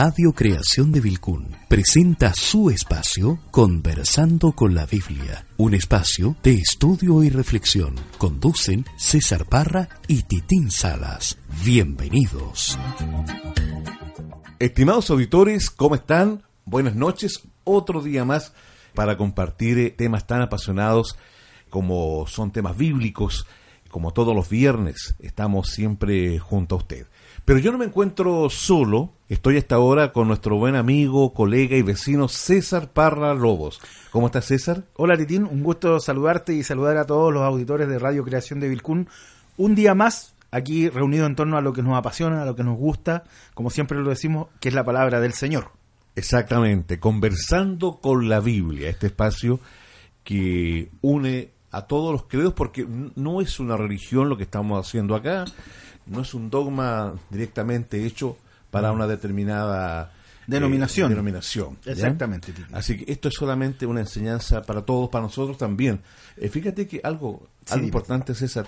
Radio Creación de Vilcún presenta su espacio Conversando con la Biblia, un espacio de estudio y reflexión. Conducen César Parra y Titín Salas. Bienvenidos. Estimados auditores, ¿cómo están? Buenas noches. Otro día más para compartir eh, temas tan apasionados como son temas bíblicos. Como todos los viernes, estamos siempre junto a usted. Pero yo no me encuentro solo, estoy hasta ahora con nuestro buen amigo, colega y vecino César Parra Lobos. ¿Cómo estás César? Hola Titín, un gusto saludarte y saludar a todos los auditores de Radio Creación de Vilcún. Un día más aquí reunido en torno a lo que nos apasiona, a lo que nos gusta, como siempre lo decimos, que es la palabra del Señor. Exactamente, conversando con la Biblia, este espacio que une a todos los credos porque no es una religión lo que estamos haciendo acá, no es un dogma directamente hecho para una determinada eh, denominación. denominación Exactamente. Así que esto es solamente una enseñanza para todos, para nosotros también. Eh, fíjate que algo, algo importante, César,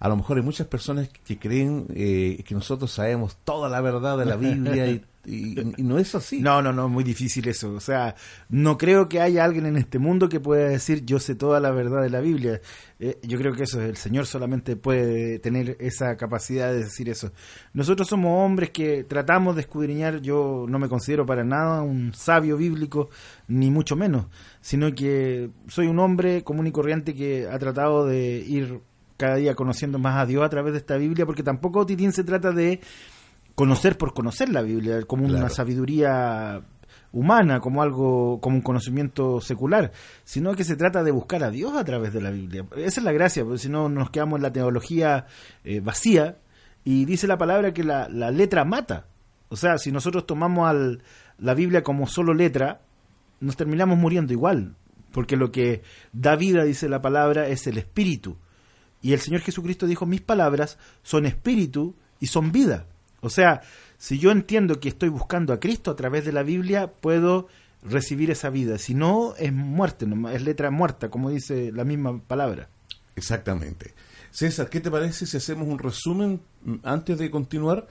a lo mejor hay muchas personas que creen eh, que nosotros sabemos toda la verdad de la Biblia y, no es así. No, no, no, muy difícil eso. O sea, no creo que haya alguien en este mundo que pueda decir yo sé toda la verdad de la Biblia. Eh, yo creo que eso el Señor solamente puede tener esa capacidad de decir eso. Nosotros somos hombres que tratamos de escudriñar. Yo no me considero para nada un sabio bíblico, ni mucho menos, sino que soy un hombre común y corriente que ha tratado de ir cada día conociendo más a Dios a través de esta Biblia, porque tampoco Titín se trata de conocer por conocer la Biblia, como una sabiduría humana, como algo, como un conocimiento secular, sino que se trata de buscar a Dios a través de la Biblia. Esa es la gracia, porque si no nos quedamos en la teología eh, vacía y dice la palabra que la, la, letra mata. O sea, si nosotros tomamos al, la Biblia como solo letra, nos terminamos muriendo igual, porque lo que da vida, dice la palabra, es el espíritu. Y el Señor Jesucristo dijo, mis palabras son espíritu y son vida. O sea, si yo entiendo que estoy buscando a Cristo a través de la Biblia, puedo recibir esa vida. Si no, es muerte, es letra muerta, como dice la misma palabra. Exactamente. César, ¿qué te parece si hacemos un resumen mm, antes de continuar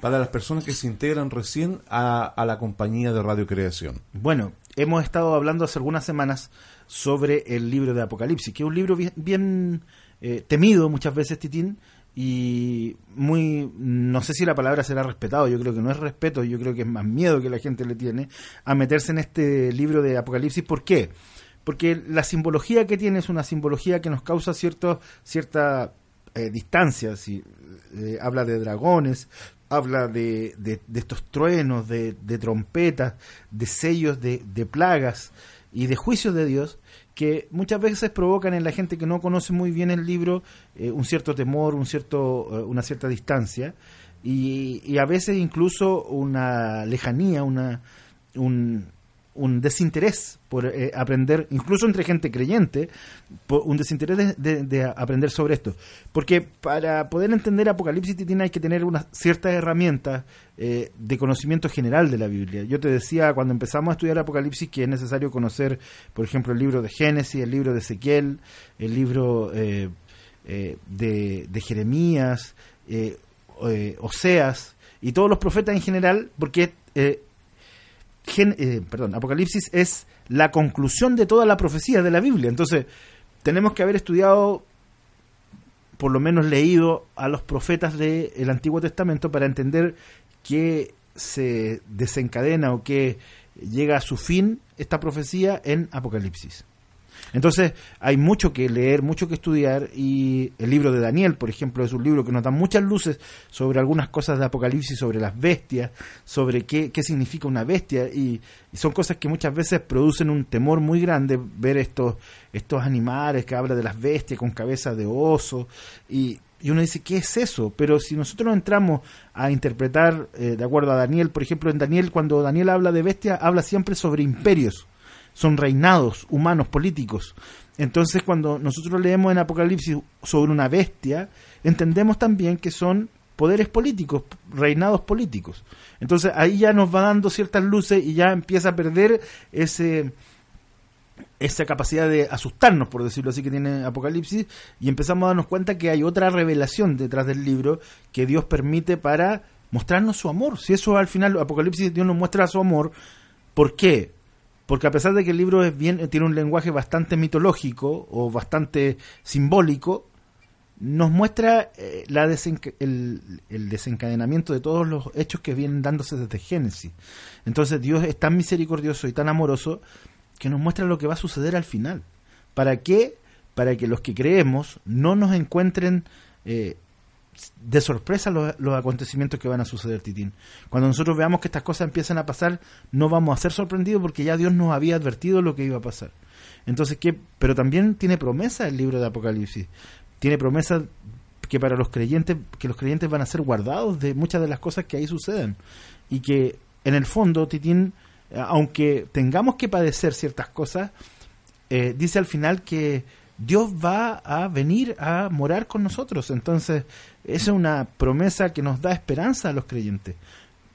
para las personas que se integran recién a, la compañía de Radio Creación? Bueno, hemos estado hablando hace algunas semanas sobre el libro de Apocalipsis, que es un libro bien eh, temido muchas veces, Titín, y muy, no sé si la palabra será respetado, yo creo que no es respeto, yo creo que es más miedo que la gente le tiene a meterse en este libro de Apocalipsis. ¿Por qué? Porque la simbología que tiene es una simbología que nos causa cierto, cierta eh, distancia, si, eh, habla de dragones, habla de, de, estos truenos, de, de, trompetas, de sellos, de, de plagas y de juicios de Dios, que muchas veces provocan en la gente que no conoce muy bien el libro eh, un cierto temor, un cierto, eh, una cierta distancia y, y, a veces incluso una lejanía, una, un, un desinterés por eh, aprender, incluso entre gente creyente, un desinterés de, aprender sobre esto. Porque para poder entender Apocalipsis tiene hay que tener una ciertas herramientas eh, de conocimiento general de la Biblia. Yo te decía cuando empezamos a estudiar Apocalipsis que es necesario conocer, por ejemplo, el libro de Génesis, el libro de Ezequiel, el libro eh, de, de, Jeremías, Oseas y todos los profetas en general, porque perdón, Apocalipsis es la conclusión de toda la profecía de la Biblia. Entonces, tenemos que haber estudiado, por lo menos leído a los profetas del Antiguo Testamento para entender que se desencadena o que llega a su fin esta profecía en Apocalipsis. Entonces hay mucho que leer, mucho que estudiar y el libro de Daniel, por ejemplo, es un libro que nos da muchas luces sobre algunas cosas de Apocalipsis, sobre las bestias, sobre qué, qué significa una bestia y, son cosas que muchas veces producen un temor muy grande ver estos, estos animales que habla de las bestias con cabeza de oso y y uno dice, ¿qué es eso? Pero si nosotros entramos a interpretar, eh, de acuerdo a Daniel, por ejemplo, en Daniel, cuando Daniel habla de bestia, habla siempre sobre imperios, son reinados humanos, políticos. Entonces, cuando nosotros leemos en Apocalipsis sobre una bestia, entendemos también que son poderes políticos, reinados políticos. Entonces, ahí ya nos va dando ciertas luces y ya empieza a perder ese esa capacidad de asustarnos, por decirlo así, que tiene Apocalipsis, y empezamos a darnos cuenta que hay otra revelación detrás del libro que Dios permite para mostrarnos su amor. Si eso al final, Apocalipsis, Dios nos muestra su amor, ¿por qué? Porque a pesar de que el libro es bien, tiene un lenguaje bastante mitológico o bastante simbólico, nos muestra eh, el, desencadenamiento de todos los hechos que vienen dándose desde Génesis. Entonces Dios es tan misericordioso y tan amoroso que nos muestra lo que va a suceder al final. ¿Para qué? Para que los que creemos no nos encuentren eh, de sorpresa los, acontecimientos que van a suceder, Titín. Cuando nosotros veamos que estas cosas empiezan a pasar, no vamos a ser sorprendidos porque ya Dios nos había advertido lo que iba a pasar. Entonces, ¿qué? Pero también tiene promesa el libro de Apocalipsis. Tiene promesa que para los creyentes, que los creyentes van a ser guardados de muchas de las cosas que ahí suceden. Y que en el fondo, Titín, aunque tengamos que padecer ciertas cosas, eh, dice al final que Dios va a venir a morar con nosotros. Entonces, es una promesa que nos da esperanza a los creyentes.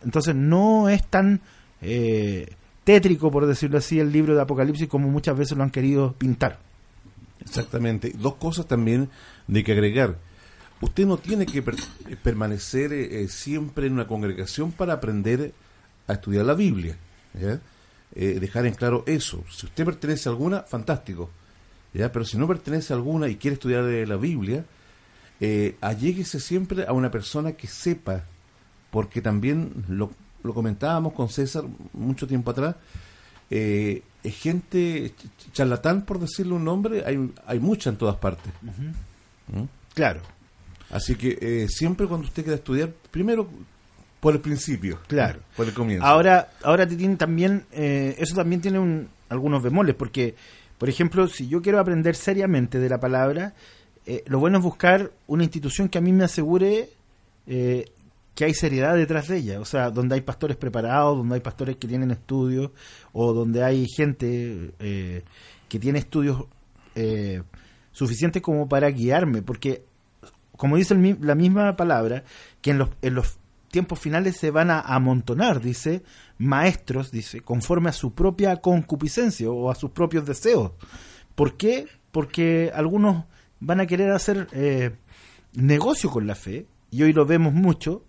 Entonces, no es tan eh, tétrico, por decirlo así, el libro de Apocalipsis como muchas veces lo han querido pintar. Exactamente. Dos cosas también de que agregar. Usted no tiene que permanecer eh, siempre en una congregación para aprender a estudiar la Biblia. Eh, dejar en claro eso. Si usted pertenece a alguna, fantástico. ¿ya? Pero si no pertenece a alguna y quiere estudiar la Biblia, eh, alléguese siempre a una persona que sepa, porque también lo, lo comentábamos con César mucho tiempo atrás, eh, gente charlatán, por decirle un nombre, hay, hay mucha en todas partes. ¿Mm? Claro. Así que eh, siempre cuando usted quiera estudiar, primero por el principio. Claro. Por el comienzo. Ahora, ahora Titín también, eh, eso también tiene un, algunos bemoles, porque, por ejemplo, si yo quiero aprender seriamente de la palabra, eh, lo bueno es buscar una institución que a mí me asegure eh, que hay seriedad detrás de ella. O sea, donde hay pastores preparados, donde hay pastores que tienen estudios, o donde hay gente que tiene estudios suficientes como para guiarme, porque como dice la misma palabra, que en los, en los tiempos finales se van a amontonar, dice, maestros, dice, conforme a su propia concupiscencia o a sus propios deseos. ¿Por qué? Porque algunos van a querer hacer eh, negocio con la fe, y hoy lo vemos mucho,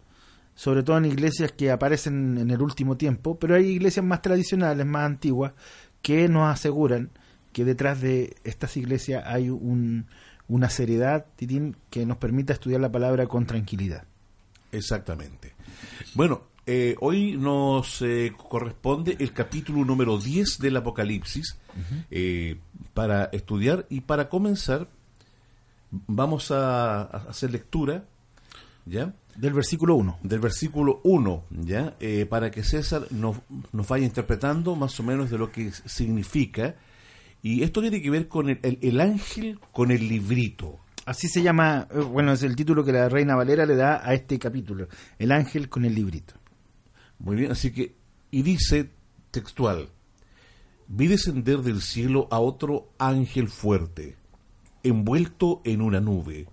sobre todo en iglesias que aparecen en el último tiempo, pero hay iglesias más tradicionales, más antiguas, que nos aseguran que detrás de estas iglesias hay un, una seriedad, que nos permita estudiar la palabra con tranquilidad. Exactamente. Bueno, eh, hoy nos eh, corresponde el capítulo número 10 del Apocalipsis eh, para estudiar y para comenzar vamos a, hacer lectura, ¿ya? Del versículo 1. Del versículo 1, ¿ya? para que César nos, nos, vaya interpretando más o menos de lo que significa. Y esto tiene que ver con el ángel con el librito. Así se llama, eh, bueno, es el título que la Reina Valera le da a este capítulo, El ángel con el librito. Muy bien, así que, y dice textual, vi descender del cielo a otro ángel fuerte, envuelto en una nube,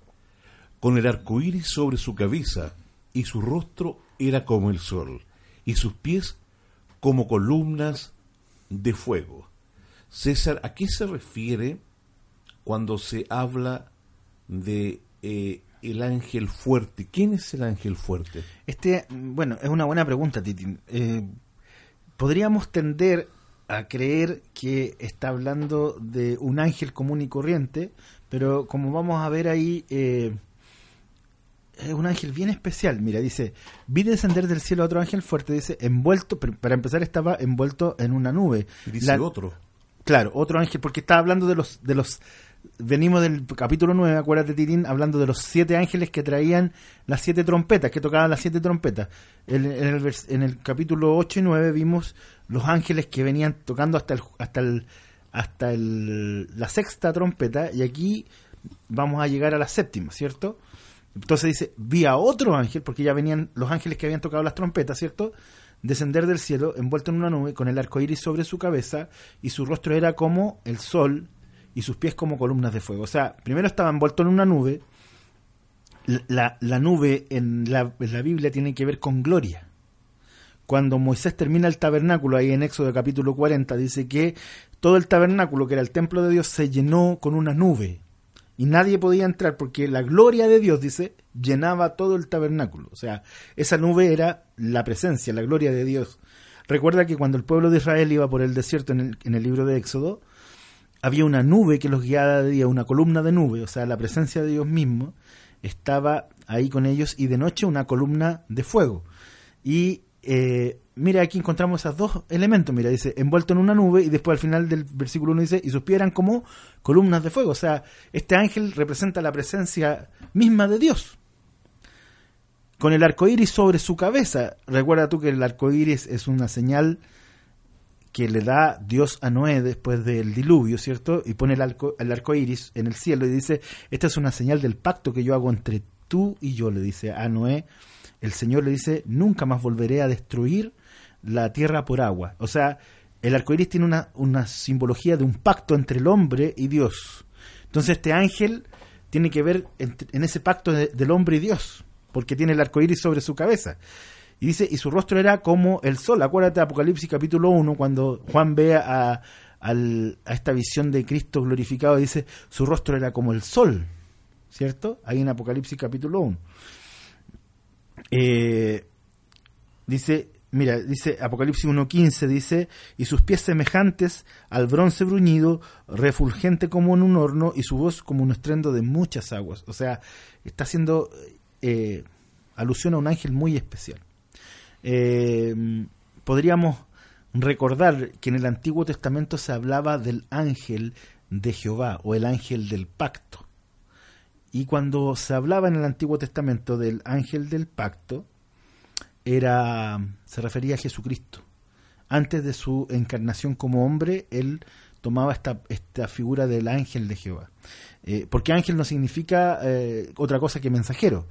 con el arco iris sobre su cabeza, y su rostro era como el sol, y sus pies como columnas de fuego. César, ¿a qué se refiere cuando se habla de eh, el ángel fuerte. ¿Quién es el ángel fuerte? Este, bueno, es una buena pregunta, Titi. Eh, podríamos tender a creer que está hablando de un ángel común y corriente, pero como vamos a ver ahí, eh, es un ángel bien especial. Mira, dice, vi descender del cielo otro ángel fuerte, dice, envuelto, para empezar estaba envuelto en una nube. dice otro. Claro, otro ángel, porque está hablando de los, de los venimos del capítulo 9, acuérdate Titín, hablando de los siete ángeles que traían las siete trompetas, que tocaban las siete trompetas. En, el, en el, capítulo 8 y 9 vimos los ángeles que venían tocando hasta el, hasta el, hasta el, la sexta trompeta y aquí vamos a llegar a la séptima, ¿cierto? Entonces dice, vi a otro ángel, porque ya venían los ángeles que habían tocado las trompetas, ¿cierto? Descender del cielo, envuelto en una nube, con el arco iris sobre su cabeza, y su rostro era como el sol, y sus pies como columnas de fuego. O sea, primero estaba envuelto en una nube. La, la nube en la, en la Biblia tiene que ver con gloria cuando Moisés termina el tabernáculo, ahí en Éxodo capítulo 40, dice que todo el tabernáculo, que era el templo de Dios, se llenó con una nube. Y nadie podía entrar porque la gloria de Dios, dice, llenaba todo el tabernáculo. O sea, esa nube era la presencia, la gloria de Dios. Recuerda que cuando el pueblo de Israel iba por el desierto en el, en el libro de Éxodo, había una nube que los guiaba de día, una columna de nube, o sea, la presencia de Dios mismo estaba ahí con ellos y de noche una columna de fuego. Y eh, mira, aquí encontramos esos dos elementos. Mira, dice envuelto en una nube y después al final del versículo 1 dice y sus pies eran como columnas de fuego. O sea, este ángel representa la presencia misma de Dios. Con el arco iris sobre su cabeza. Recuerda tú que el arco iris es una señal que le da Dios a Noé después del diluvio, ¿cierto? Y pone el arco, el arco iris en el cielo y dice: Esta es una señal del pacto que yo hago entre tú y yo, le dice a Noé el Señor le dice, nunca más volveré a destruir la tierra por agua. O sea, el arco iris tiene una, una simbología de un pacto entre el hombre y Dios. Entonces este ángel tiene que ver en, ese pacto de, del hombre y Dios, porque tiene el arco iris sobre su cabeza. Y dice, y su rostro era como el sol. Acuérdate de Apocalipsis capítulo 1, cuando Juan ve a, a esta visión de Cristo glorificado, dice, su rostro era como el sol, ¿cierto? Ahí en Apocalipsis capítulo 1. Eh, dice, mira, dice Apocalipsis 1.15, dice, y sus pies semejantes al bronce bruñido, refulgente como en un horno, y su voz como un estruendo de muchas aguas. O sea, está haciendo eh, alusión a un ángel muy especial. Eh, podríamos recordar que en el Antiguo Testamento se hablaba del ángel de Jehová o el ángel del pacto. Y cuando se hablaba en el Antiguo Testamento del ángel del pacto, era, se refería a Jesucristo. Antes de su encarnación como hombre, él tomaba esta, esta figura del ángel de Jehová. Eh, porque ángel no significa eh, otra cosa que mensajero.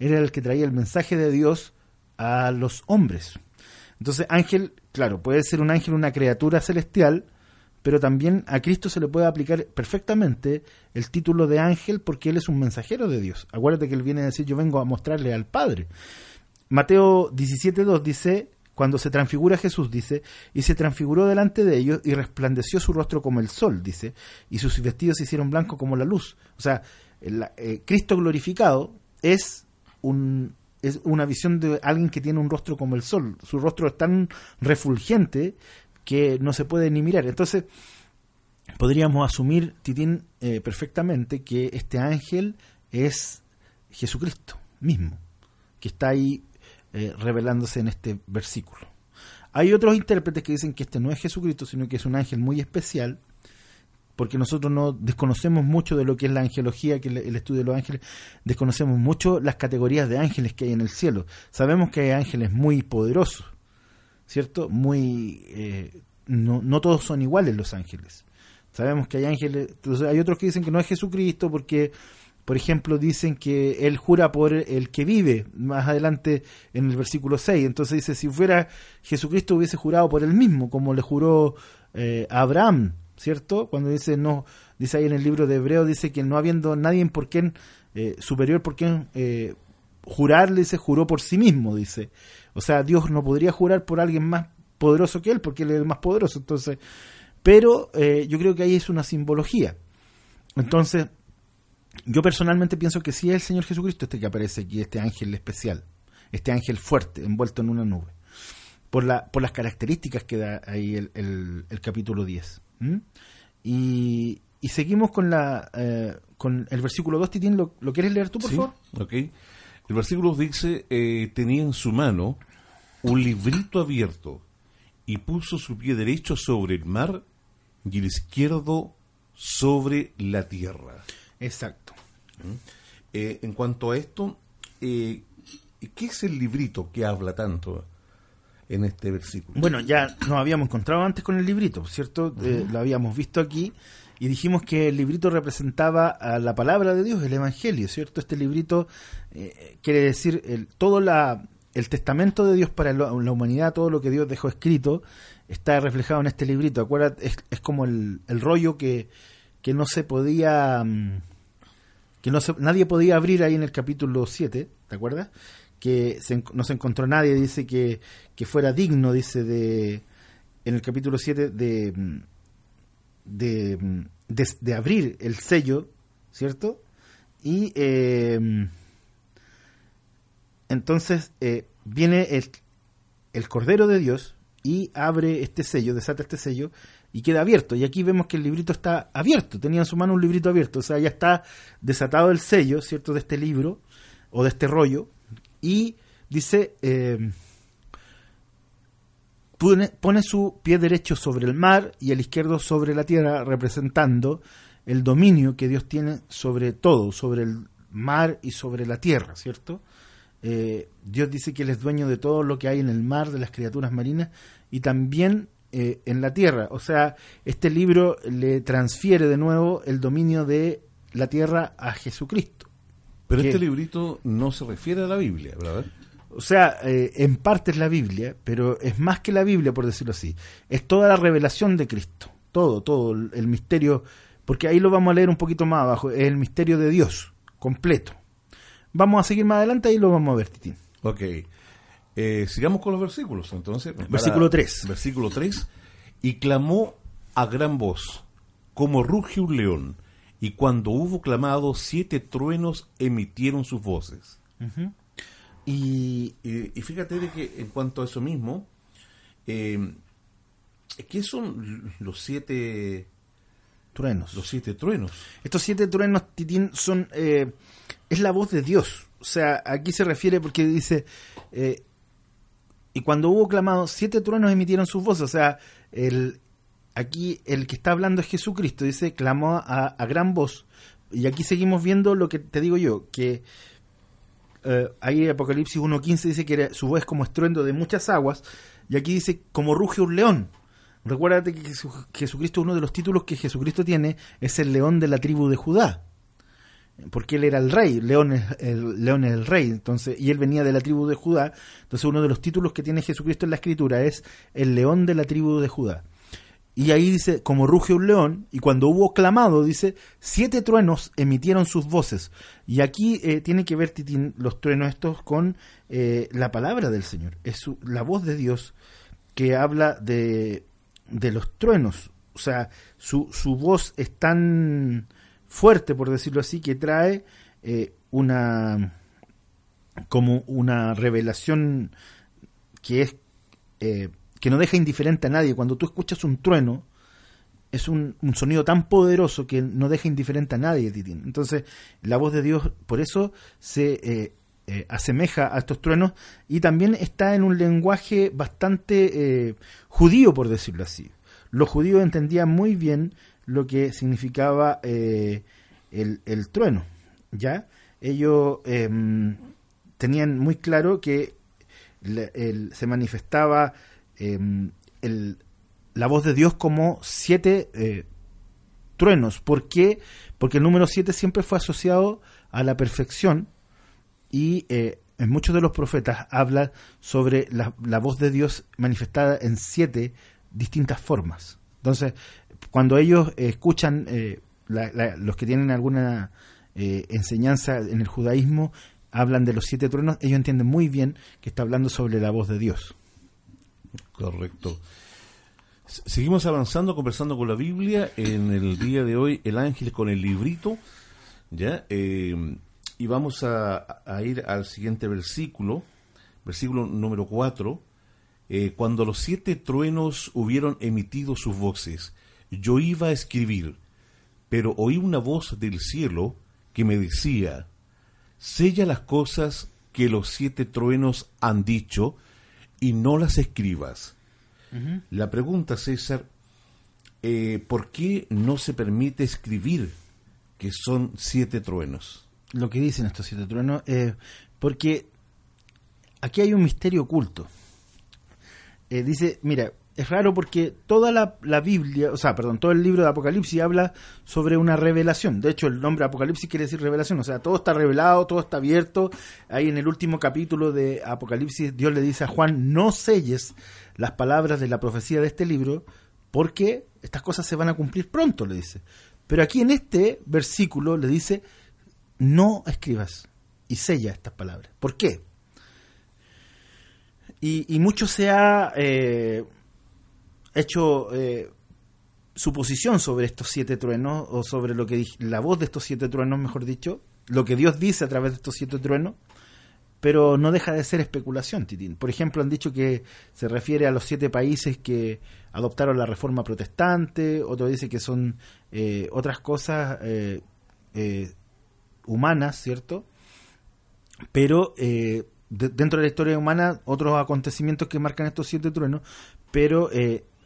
Era el que traía el mensaje de Dios a los hombres. Entonces, ángel, claro, puede ser un ángel, una criatura celestial, pero también a Cristo se le puede aplicar perfectamente el título de ángel porque Él es un mensajero de Dios. Acuérdate que Él viene a decir, yo vengo a mostrarle al Padre. Mateo 17.2 dice, cuando se transfigura Jesús, dice, y se transfiguró delante de ellos y resplandeció su rostro como el sol, dice, y sus vestidos se hicieron blancos como la luz. O sea, eh, Cristo glorificado es un, es una visión de alguien que tiene un rostro como el sol. Su rostro es tan refulgente que no se puede ni mirar. Entonces, podríamos asumir, Titín, eh, perfectamente que este ángel es Jesucristo mismo, que está ahí eh, revelándose en este versículo. Hay otros intérpretes que dicen que este no es Jesucristo, sino que es un ángel muy especial, porque nosotros no desconocemos mucho de lo que es la angelología, que es el estudio de los ángeles, desconocemos mucho las categorías de ángeles que hay en el cielo. Sabemos que hay ángeles muy poderosos, ¿cierto? Muy... Eh, no, no todos son iguales los ángeles. Sabemos que hay ángeles, entonces hay otros que dicen que no es Jesucristo porque, por ejemplo, dicen que él jura por el que vive, más adelante en el versículo 6. Entonces dice, si fuera Jesucristo hubiese jurado por él mismo, como le juró eh, a Abraham, ¿cierto? Cuando dice, no, dice ahí en el libro de Hebreo, dice que no habiendo nadie por quien, eh, superior por quien eh, jurar, dice, juró por sí mismo, dice. O sea, Dios no podría jurar por alguien más poderoso que él, porque él es el más poderoso. Entonces, pero eh, yo creo que ahí es una simbología. Entonces, yo personalmente pienso que sí es el Señor Jesucristo este que aparece aquí, este ángel especial, este ángel fuerte, envuelto en una nube, por, la, por las características que da ahí el, el, capítulo 10. Y, y, seguimos con la eh, con el versículo 2, Titín, ¿lo, ¿lo, quieres leer tú, por sí, favor? Ok. El versículo dice, eh, tenía en su mano un librito abierto y puso su pie derecho sobre el mar y el izquierdo sobre la tierra. Exacto. ¿Mm? Eh, en cuanto a esto, eh, ¿qué es el librito que habla tanto? En este versículo. Bueno, ya nos habíamos encontrado antes con el librito, ¿cierto? Eh, lo habíamos visto aquí y dijimos que el librito representaba a la palabra de Dios, el Evangelio, ¿cierto? Este librito eh, quiere decir el, todo la, el testamento de Dios para la, la humanidad, todo lo que Dios dejó escrito, está reflejado en este librito. Acuérdate, es, es como el, el rollo que, que no se podía... mm, que no se- nadie podía abrir ahí en el capítulo 7, ¿te acuerdas? Que se no se encontró nadie, dice que, que fuera digno, dice, de en el capítulo 7 de, mm, de, mm, de, abrir el sello, ¿cierto? Y eh, entonces eh, viene el, el Cordero de Dios y abre este sello, desata este sello y queda abierto. Y aquí vemos que el librito está abierto, tenía en su mano un librito abierto, o sea, ya está desatado el sello, ¿cierto?, de este libro o de este rollo. Y dice, eh, pone, su pie derecho sobre el mar y el izquierdo sobre la tierra, representando el dominio que Dios tiene sobre todo, sobre el mar y sobre la tierra, ¿cierto? Eh, Dios dice que Él es dueño de todo lo que hay en el mar, de las criaturas marinas y también eh, en la tierra. O sea, este libro le transfiere de nuevo el dominio de la tierra a Jesucristo. Pero que- este librito no se refiere a la Biblia, ¿verdad? O sea, eh, en parte es la Biblia, pero es más que la Biblia, por decirlo así. Es toda la revelación de Cristo. Todo, todo, el, el misterio. Porque ahí lo vamos a leer un poquito más abajo. Es el misterio de Dios, completo. Vamos a seguir más adelante y lo vamos a ver, Titín. Ok. Eh, sigamos con los versículos, entonces. Versículo 3. Versículo 3. Y clamó a gran voz, como ruge un león. Y cuando hubo clamado, siete truenos emitieron sus voces. Y Y, y fíjate de que en cuanto a eso mismo, eh, ¿qué son los siete, truenos. los siete truenos? Estos siete truenos, Titín, son. eh, es la voz de Dios. O sea, aquí se refiere porque dice. eh, y cuando hubo clamado, siete truenos emitieron sus voces. O sea, el, aquí el que está hablando es Jesucristo. Dice, clamó a, a gran voz. Y aquí seguimos viendo lo que te digo yo, que eh, ahí Apocalipsis 1.15 dice que era- su voz como estruendo de muchas aguas. Y aquí dice, como ruge un león. Recuérdate que Jesu- Jesucristo, uno de los títulos que Jesucristo tiene, es el león de la tribu de Judá. Porque él era el rey, león es el, león es el rey, entonces, y él venía de la tribu de Judá. Entonces uno de los títulos que tiene Jesucristo en la escritura es el león de la tribu de Judá. Y ahí dice, como ruge un león, y cuando hubo clamado, dice, siete truenos emitieron sus voces. Y aquí eh, tiene que ver, Titín, los truenos estos con eh, la palabra del Señor. Es la voz de Dios que habla de, de los truenos. O sea, su, su voz es tan fuerte, por decirlo así, que trae eh, una como una revelación que es que no deja indiferente a nadie. Cuando tú escuchas un trueno, es un, sonido tan poderoso que no deja indiferente a nadie, Titín. Entonces, la voz de Dios, por eso se eh, eh, asemeja a estos truenos y también está en un lenguaje bastante eh, judío, por decirlo así. Los judíos entendían muy bien lo que significaba el, el trueno, ¿ya? Ellos em, tenían muy claro que la- el- se manifestaba em, el, la voz de Dios como siete eh, truenos. ¿Por qué? Porque el número siete siempre fue asociado a la perfección y eh, en muchos de los profetas habla sobre la, la voz de Dios manifestada en siete distintas formas. Entonces, cuando ellos escuchan, eh, la- la- los que tienen alguna eh, enseñanza en el judaísmo, hablan de los siete truenos, ellos entienden muy bien que está hablando sobre la voz de Dios. Correcto. Seguimos avanzando, conversando con la Biblia. En el día de hoy, el ángel con el librito. ¿Ya? Eh, y vamos a, ir al siguiente versículo, versículo número 4. cuando los siete truenos hubieron emitido sus voces, yo iba a escribir, pero oí una voz del cielo que me decía, sella las cosas que los siete truenos han dicho y no las escribas. La pregunta, César, eh, ¿por qué no se permite escribir que son siete truenos? Lo que dicen estos siete truenos, eh, porque aquí hay un misterio oculto. eh, dice, mira, es raro porque toda la, Biblia, o sea, perdón, todo el libro de Apocalipsis habla sobre una revelación. De hecho, el nombre Apocalipsis quiere decir revelación, o sea, todo está revelado, todo está abierto. Ahí en el último capítulo de Apocalipsis, Dios le dice a Juan, no selles las palabras de la profecía de este libro, porque estas cosas se van a cumplir pronto, le dice. Pero aquí en este versículo le dice, no escribas y sella estas palabras. ¿Por qué? Y, y mucho se ha eh, hecho eh, suposición sobre estos siete truenos, o sobre lo que la voz de estos siete truenos, mejor dicho, lo que Dios dice a través de estos siete truenos, pero no deja de ser especulación, Titín. Por ejemplo, han dicho que se refiere a los siete países que adoptaron la reforma protestante, otro dice que son eh, otras cosas eh, eh, humanas, ¿cierto? Pero eh, de, dentro de la historia humana, otros acontecimientos que marcan estos siete truenos, pero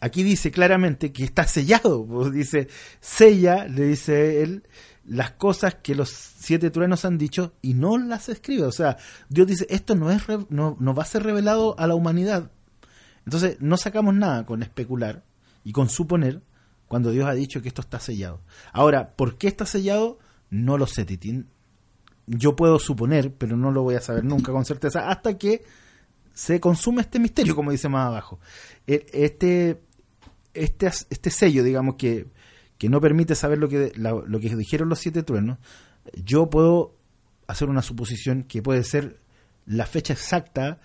aquí dice claramente que está sellado, pues dice, sella, le dice él, las cosas que los siete truenos han dicho y no las escribe. O sea, Dios dice, esto no, es no, no va a ser revelado a la humanidad. Entonces, no sacamos nada con especular y con suponer cuando Dios ha dicho que esto está sellado. Ahora, ¿por qué está sellado? No lo sé, Titín. Yo puedo suponer, pero no lo voy a saber nunca con certeza hasta que se consume este misterio, como dice más abajo. Este, este, este sello, digamos, que, que no permite saber lo que, la, lo que dijeron los siete truenos, yo puedo hacer una suposición que puede ser la fecha exacta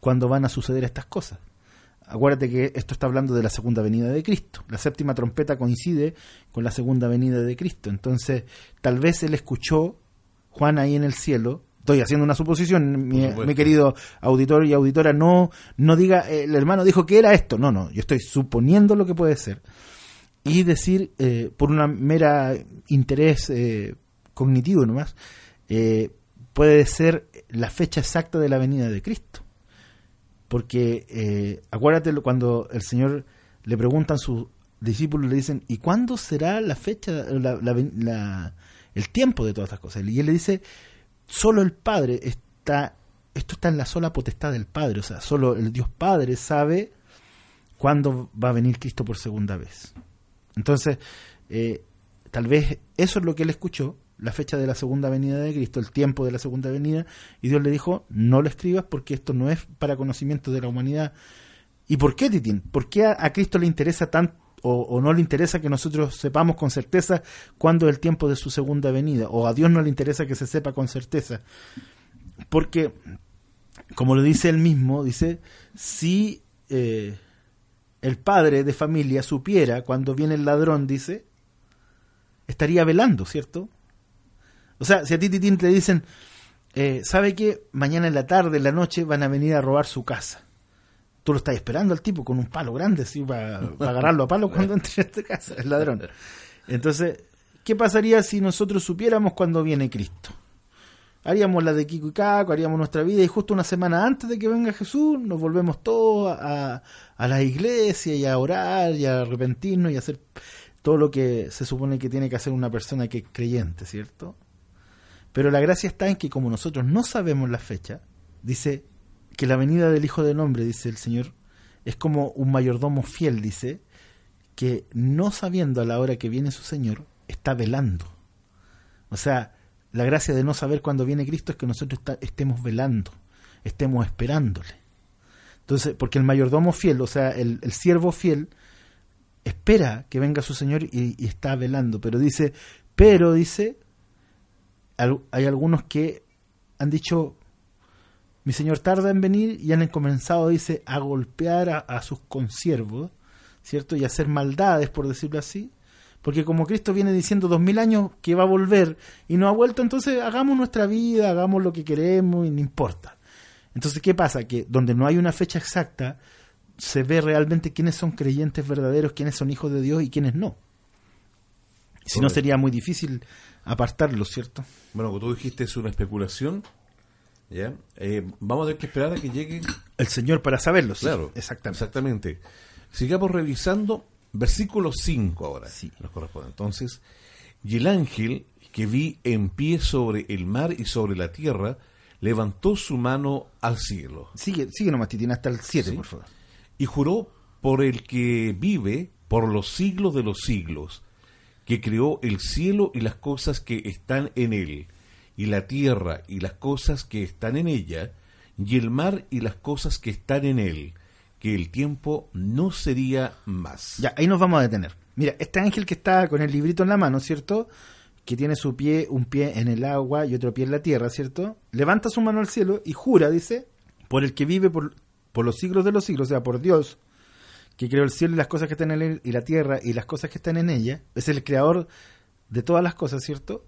cuando van a suceder estas cosas. Acuérdate que esto está hablando de la segunda venida de Cristo. La séptima trompeta coincide con la segunda venida de Cristo. Entonces, tal vez él escuchó Juan ahí en el cielo. Estoy haciendo una suposición, mi, mi, querido auditor y auditora. No, no diga, el hermano dijo que era esto. No, no, yo estoy suponiendo lo que puede ser. Y decir, eh, por una mera interés eh, cognitivo nomás, eh, puede ser la fecha exacta de la venida de Cristo porque eh, acuérdate cuando el Señor le preguntan a sus discípulos, le dicen, ¿y cuándo será la fecha, la, la, la, el tiempo de todas estas cosas? Y él le dice, solo el Padre está, esto está en la sola potestad del Padre, o sea, solo el Dios Padre sabe cuándo va a venir Cristo por segunda vez. Entonces, eh, tal vez eso es lo que él escuchó, la fecha de la segunda venida de Cristo, el tiempo de la segunda venida, y Dios le dijo, no lo escribas porque esto no es para conocimiento de la humanidad. ¿Y por qué, Titín? ¿Por qué a, a Cristo le interesa tanto o, no le interesa que nosotros sepamos con certeza cuándo es el tiempo de su segunda venida? ¿O a Dios no le interesa que se sepa con certeza? Porque, como lo dice él mismo, dice, si eh, el padre de familia supiera cuando viene el ladrón, dice, estaría velando, ¿cierto? O sea, si a ti te dicen, eh, ¿sabe que mañana en la tarde, en la noche, van a venir a robar su casa? Tú lo estás esperando al tipo con un palo grande, así, para, para agarrarlo a palo cuando entre a esta casa, el ladrón. Entonces, ¿qué pasaría si nosotros supiéramos cuándo viene Cristo? Haríamos la de Kiko y Caco, haríamos nuestra vida y justo una semana antes de que venga Jesús nos volvemos todos a, a la iglesia y a orar y a arrepentirnos y a hacer todo lo que se supone que tiene que hacer una persona que es creyente, ¿cierto? Pero la gracia está en que como nosotros no sabemos la fecha, dice que la venida del Hijo del Hombre, dice el Señor, es como un mayordomo fiel, dice, que no sabiendo a la hora que viene su Señor, está velando. O sea, la gracia de no saber cuándo viene Cristo es que nosotros estemos velando, estemos esperándole. Entonces, porque el mayordomo fiel, o sea, el, el siervo fiel, espera que venga su Señor y está velando, pero dice, pero dice, hay algunos que han dicho, mi señor tarda en venir y han comenzado, dice, a golpear a, a, sus consiervos, ¿cierto? Y a hacer maldades, por decirlo así. Porque como Cristo viene diciendo dos mil años que va a volver y no ha vuelto, entonces hagamos nuestra vida, hagamos lo que queremos y no importa. Entonces, ¿qué pasa? Que donde no hay una fecha exacta, se ve realmente quiénes son creyentes verdaderos, quiénes son hijos de Dios y quiénes no. Si no, sería muy difícil apartarlo, ¿cierto? Bueno, como tú dijiste, es una especulación. ¿Ya? Eh, vamos a tener que esperar a que llegue el Señor para saberlo. Sí, claro, exactamente. exactamente. Sigamos revisando versículo 5 ahora. Sí. Nos corresponde. Entonces, y el ángel que vi en pie sobre el mar y sobre la tierra levantó su mano al cielo. Sigue, sigue nomás, Titina, hasta el 7, ¿Sí? por favor. Y juró por el que vive por los siglos de los siglos, que creó el cielo y las cosas que están en él, y la tierra y las cosas que están en ella, y el mar y las cosas que están en él, que el tiempo no sería más. Ya, ahí nos vamos a detener. Mira, este ángel que está con el librito en la mano, ¿cierto? Que tiene su pie, un pie en el agua y otro pie en la tierra, ¿cierto? Levanta su mano al cielo y jura, dice, por el que vive por, por los siglos de los siglos, o sea, por Dios, que creó el cielo y las cosas que están en él, y la tierra y las cosas que están en ella, es el creador de todas las cosas, ¿cierto?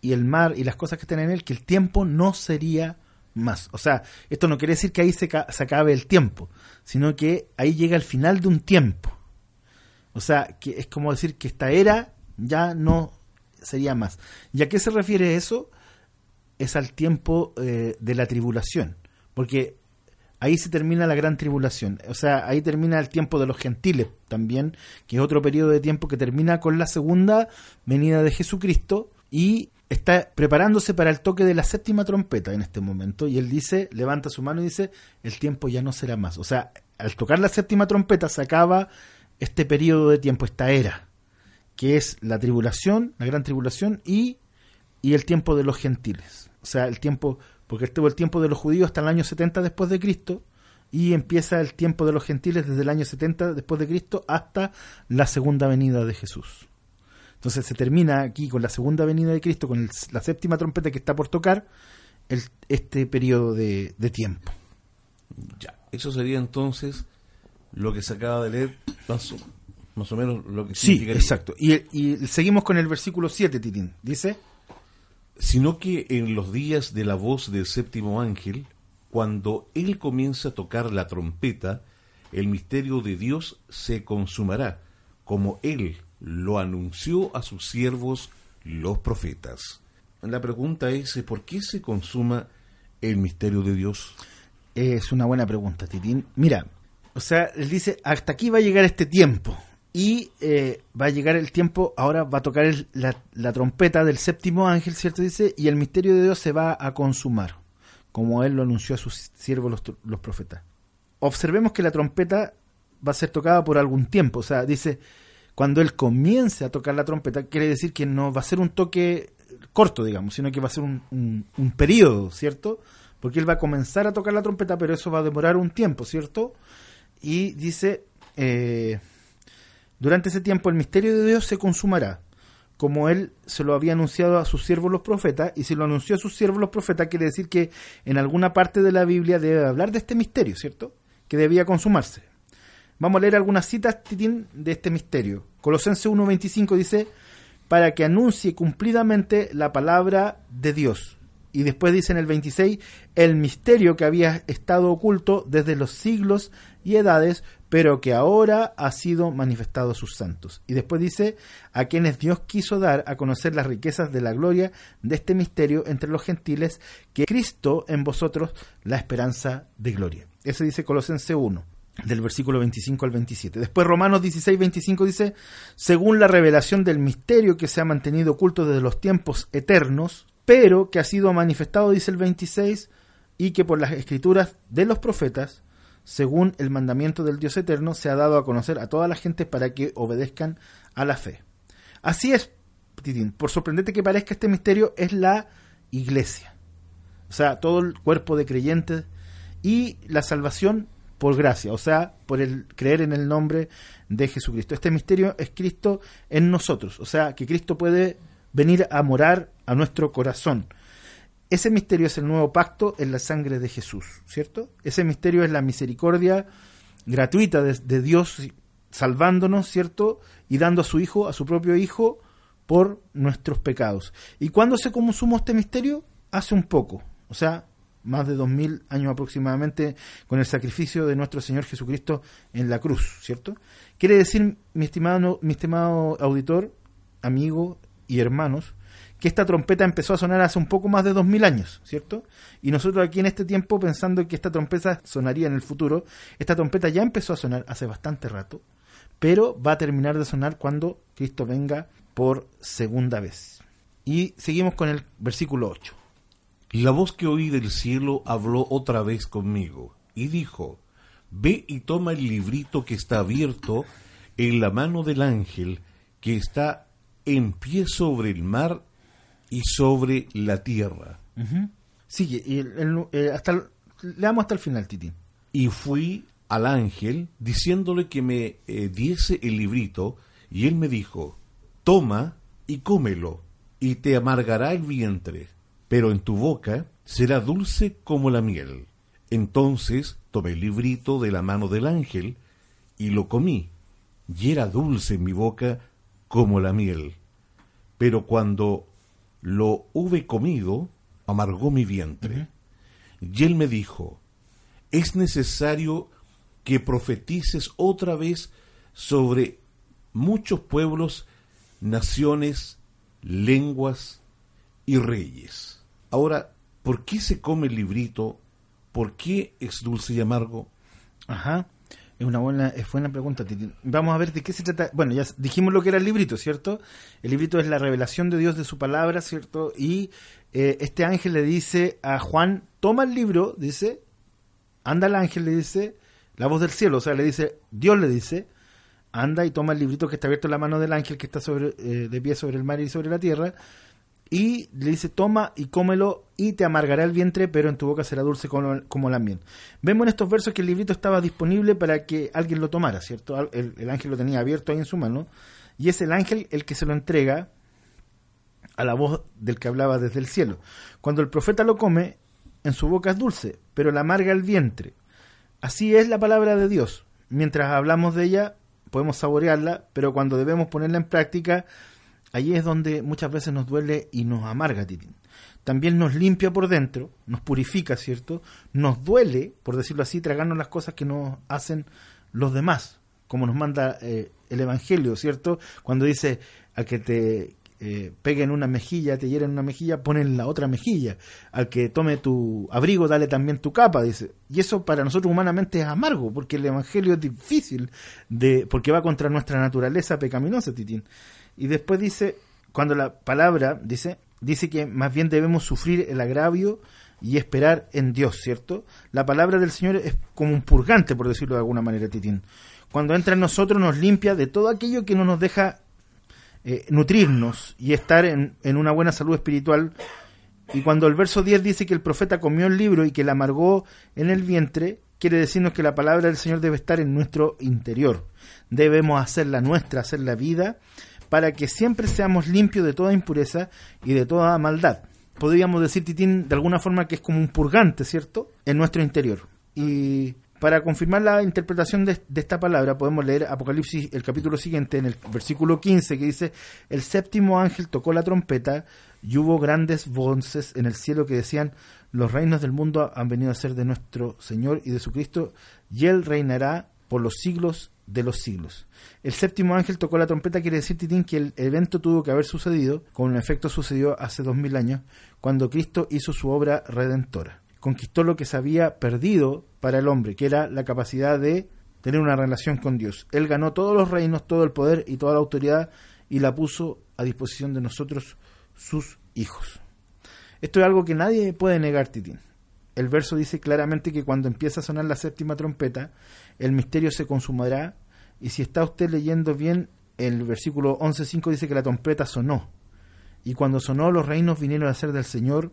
Y el mar y las cosas que están en él, que el tiempo no sería más. O sea, esto no quiere decir que ahí se, acabe el tiempo, sino que ahí llega el final de un tiempo. O sea, que es como decir que esta era ya no sería más. ¿Y a qué se refiere eso? Es al tiempo eh, de la tribulación, porque ahí se termina la gran tribulación. O sea, ahí termina el tiempo de los gentiles también, que es otro periodo de tiempo que termina con la segunda venida de Jesucristo y está preparándose para el toque de la séptima trompeta en este momento. Y él dice, levanta su mano y dice, el tiempo ya no será más. O sea, al tocar la séptima trompeta se acaba este periodo de tiempo, esta era, que es la tribulación, la gran tribulación y, y el tiempo de los gentiles. O sea, el tiempo, porque estuvo el tiempo de los judíos hasta el año 70 después de Cristo y empieza el tiempo de los gentiles desde el año 70 después de Cristo hasta la segunda venida de Jesús. Entonces se termina aquí con la segunda venida de Cristo, con la séptima trompeta que está por tocar, el, este periodo de, de tiempo. Ya, eso sería entonces lo que se acaba de leer, más o, más o menos lo que Sí, exacto. Y, y, seguimos con el versículo 7, Titín. Dice... Sino que en los días de la voz del séptimo ángel, cuando él comienza a tocar la trompeta, el misterio de Dios se consumará, como él lo anunció a sus siervos los profetas. La pregunta es, ¿por qué se consuma el misterio de Dios? Es una buena pregunta, Titín. Mira, o sea, él dice, hasta aquí va a llegar este tiempo. Y eh, va a llegar el tiempo, ahora va a tocar la, trompeta del séptimo ángel, ¿cierto? Dice, y el misterio de Dios se va a consumar, como él lo anunció a sus siervos los, los profetas. Observemos que la trompeta va a ser tocada por algún tiempo, o sea, dice, cuando él comience a tocar la trompeta, quiere decir que no va a ser un toque corto, digamos, sino que va a ser un, un, periodo, ¿cierto? Porque él va a comenzar a tocar la trompeta, pero eso va a demorar un tiempo, ¿cierto? Y dice, eh, durante ese tiempo el misterio de Dios se consumará, como él se lo había anunciado a sus siervos los profetas, y si lo anunció a sus siervos los profetas, quiere decir que en alguna parte de la Biblia debe hablar de este misterio, ¿cierto? Que debía consumarse. Vamos a leer algunas citas, Titín, de este misterio. Colosenses 1.25 dice, para que anuncie cumplidamente la palabra de Dios. Y después dice en el 26, el misterio que había estado oculto desde los siglos y edades, pero que ahora ha sido manifestado a sus santos. Y después dice, a quienes Dios quiso dar a conocer las riquezas de la gloria de este misterio entre los gentiles, que Cristo en vosotros la esperanza de gloria. Eso dice Colosenses 1 del versículo 25 al 27. Después Romanos 16, 25 dice, según la revelación del misterio que se ha mantenido oculto desde los tiempos eternos, pero que ha sido manifestado, dice el 26, y que por las escrituras de los profetas, según el mandamiento del Dios eterno, se ha dado a conocer a toda la gente para que obedezcan a la fe. Así es, por sorprendente que parezca este misterio, es la iglesia. O sea, todo el cuerpo de creyentes y la salvación por gracia, o sea, por el creer en el nombre de Jesucristo. Este misterio es Cristo en nosotros, o sea, que Cristo puede venir a morar a nuestro corazón. Ese misterio es el nuevo pacto en la sangre de Jesús, ¿cierto? Ese misterio es la misericordia gratuita de, de Dios salvándonos, ¿cierto? Y dando a su Hijo, a su propio Hijo, por nuestros pecados. ¿Y cuándo se consumó este misterio? Hace un poco, o sea, más de dos mil años aproximadamente, con el sacrificio de nuestro Señor Jesucristo en la cruz, ¿cierto? Quiere decir, mi estimado, mi estimado auditor, amigo y hermanos, que esta trompeta empezó a sonar hace un poco más de dos mil años, ¿cierto? Y nosotros aquí en este tiempo, pensando que esta trompeta sonaría en el futuro, esta trompeta ya empezó a sonar hace bastante rato, pero va a terminar de sonar cuando Cristo venga por segunda vez. Y seguimos con el versículo 8. La voz que oí del cielo habló otra vez conmigo y dijo, ve y toma el librito que está abierto en la mano del ángel que está en pie sobre el mar y sobre la tierra. Sigue, y el- el- eh, hasta el- leamos hasta el final, Titín. Y fui al ángel diciéndole que me eh, diese el librito, y él me dijo, toma y cómelo, y te amargará el vientre, pero en tu boca será dulce como la miel. Entonces tomé el librito de la mano del ángel, y lo comí, y era dulce en mi boca como la miel. Pero cuando lo hube comido, amargó mi vientre. Y él me dijo, es necesario que profetices otra vez sobre muchos pueblos, naciones, lenguas y reyes. Ahora, ¿por qué se come el librito? ¿Por qué es dulce y amargo? Ajá. Es una buena, es buena pregunta. Vamos a ver de qué se trata. Bueno, ya dijimos lo que era el librito, ¿cierto? El librito es la revelación de Dios de su palabra, ¿cierto? Y eh, este ángel le dice a Juan, toma el libro, dice, anda el ángel, le dice, la voz del cielo, o sea, le dice, Dios le dice, anda y toma el librito que está abierto en la mano del ángel que está sobre, eh, de pie sobre el mar y sobre la tierra, y le dice, toma y cómelo y te amargará el vientre, pero en tu boca será dulce como, como la miel. Vemos en estos versos que el librito estaba disponible para que alguien lo tomara, ¿cierto? El, el ángel lo tenía abierto ahí en su mano, y es el ángel el que se lo entrega a la voz del que hablaba desde el cielo. Cuando el profeta lo come, en su boca es dulce, pero le amarga el vientre. Así es la palabra de Dios. Mientras hablamos de ella, podemos saborearla, pero cuando debemos ponerla en práctica, allí es donde muchas veces nos duele y nos amarga, Titín. También nos limpia por dentro, nos purifica, ¿cierto? Nos duele, por decirlo así, tragarnos las cosas que nos hacen los demás, como nos manda eh, el Evangelio, ¿cierto? Cuando dice al que te eh, pegue en una mejilla, te hiera en una mejilla, pon en la otra mejilla. Al que tome tu abrigo, dale también tu capa, dice. Y eso para nosotros humanamente es amargo, porque el Evangelio es difícil, de porque va contra nuestra naturaleza pecaminosa, Titín. Y después dice, cuando la palabra dice, dice que más bien debemos sufrir el agravio y esperar en Dios, ¿cierto? La palabra del Señor es como un purgante, por decirlo de alguna manera, Titín. Cuando entra en nosotros nos limpia de todo aquello que no nos deja eh, nutrirnos y estar en, en una buena salud espiritual. Y cuando el verso 10 dice que el profeta comió el libro y que la amargó en el vientre, quiere decirnos que la palabra del Señor debe estar en nuestro interior. Debemos hacerla nuestra, hacerla vida, para que siempre seamos limpios de toda impureza y de toda maldad. Podríamos decir, Titín, de alguna forma que es como un purgante, ¿cierto? En nuestro interior. Y para confirmar la interpretación de, de esta palabra, podemos leer Apocalipsis, el capítulo siguiente, en el versículo 15, que dice, el séptimo ángel tocó la trompeta y hubo grandes voces en el cielo que decían, los reinos del mundo han venido a ser de nuestro Señor y de su Cristo, y Él reinará por los siglos de los siglos. El séptimo ángel tocó la trompeta, quiere decir, Titín, que el evento tuvo que haber sucedido, con un efecto sucedió hace dos mil años, cuando Cristo hizo su obra redentora. Conquistó lo que se había perdido para el hombre, que era la capacidad de tener una relación con Dios. Él ganó todos los reinos, todo el poder y toda la autoridad y la puso a disposición de nosotros, sus hijos. Esto es algo que nadie puede negar, Titín. El verso dice claramente que cuando empieza a sonar la séptima trompeta, el misterio se consumará. Y si está usted leyendo bien, el versículo 11.5 dice que la trompeta sonó. Y cuando sonó, los reinos vinieron a ser del Señor.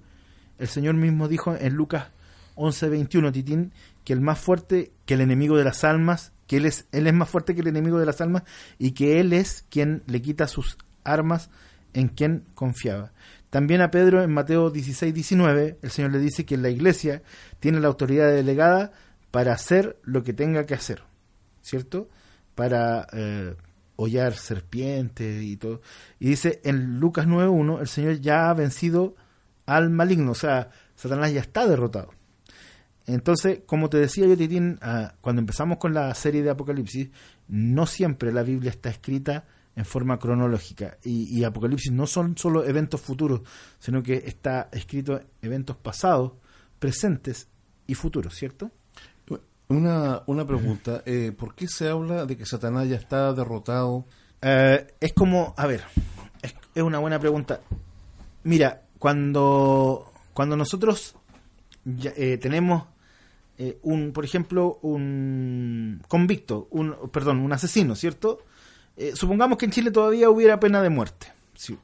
El Señor mismo dijo en Lucas 11.21, Titín, que el más fuerte que el enemigo de las almas, que él es, él es más fuerte que el enemigo de las almas y que Él es quien le quita sus armas en quien confiaba. También a Pedro en Mateo 16, 19, el Señor le dice que la iglesia tiene la autoridad delegada para hacer lo que tenga que hacer, ¿cierto? Para eh, hollar serpientes y todo. Y dice en Lucas 9.1, el Señor ya ha vencido al maligno, o sea, Satanás ya está derrotado. Entonces, como te decía yo, Titín, ah, cuando empezamos con la serie de Apocalipsis, no siempre la Biblia está escrita en forma cronológica. Y, y Apocalipsis no son solo eventos futuros, sino que está escrito eventos pasados, presentes y futuros, ¿cierto? Una, una pregunta, eh, ¿por qué se habla de que Satanás ya está derrotado? Eh, es como, a ver, es, es una buena pregunta. Mira, cuando, cuando nosotros ya, eh, tenemos eh, un, por ejemplo, un convicto, un, perdón, un asesino, ¿cierto? Eh, supongamos que en Chile todavía hubiera pena de muerte. Sí.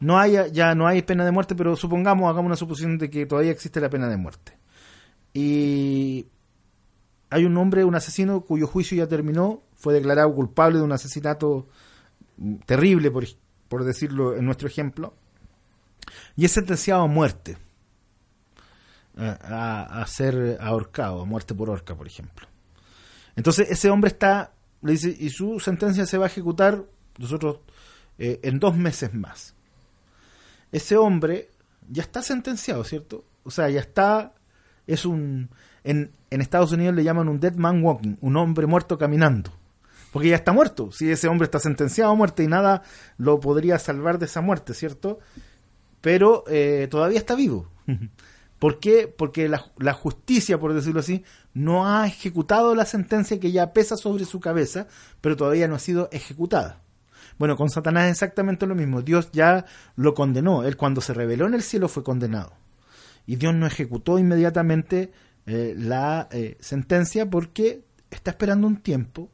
No haya, ya no hay pena de muerte, pero supongamos, hagamos una suposición de que todavía existe la pena de muerte. Y hay un hombre, un asesino, cuyo juicio ya terminó, fue declarado culpable de un asesinato terrible, por, por decirlo en nuestro ejemplo, y es sentenciado a muerte, a, a, ser ahorcado, a muerte por horca, por ejemplo. Entonces ese hombre está, y su sentencia se va a ejecutar nosotros eh, en dos meses más. Ese hombre ya está sentenciado, ¿cierto? O sea, ya está, es un, en, en Estados Unidos le llaman un dead man walking, un hombre muerto caminando porque ya está muerto. Si ese hombre está sentenciado a muerte y nada lo podría salvar de esa muerte, ¿cierto? Pero eh, todavía está vivo. ¿Por qué? Porque la, justicia, por decirlo así, no ha ejecutado la sentencia que ya pesa sobre su cabeza, pero todavía no ha sido ejecutada. Bueno, con Satanás es exactamente lo mismo. Dios ya lo condenó. Él cuando se reveló en el cielo fue condenado. Y Dios no ejecutó inmediatamente eh, la eh, sentencia porque está esperando un tiempo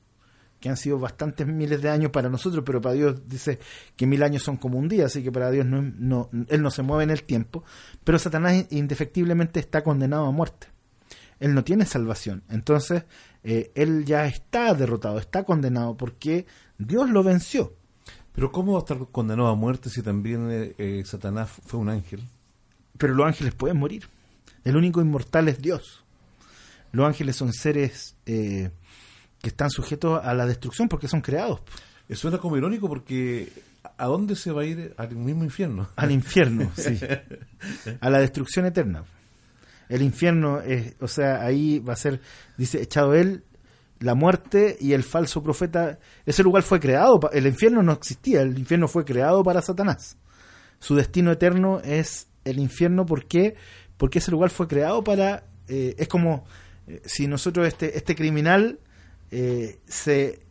que han sido bastantes miles de años para nosotros, pero para Dios dice que mil años son como un día, así que para Dios no, no, Él no se mueve en el tiempo, pero Satanás indefectiblemente está condenado a muerte. Él no tiene salvación, entonces eh, Él ya está derrotado, está condenado porque Dios lo venció. Pero ¿cómo va a estar condenado a muerte si también eh, eh, Satanás fue un ángel? Pero los ángeles pueden morir. El único inmortal es Dios. Los ángeles son seres que están sujetos a la destrucción porque son creados. Eso suena como irónico porque ¿a dónde se va a ir? Al mismo infierno. Al infierno, sí. A la destrucción eterna. El infierno, es, o sea, ahí va a ser, dice, echado él, la muerte y el falso profeta. Ese lugar fue creado, el infierno no existía, el infierno fue creado para Satanás. Su destino eterno es el infierno, ¿por qué? Porque ese lugar fue creado para... Eh, es como eh, si nosotros, este, este criminal eh, se,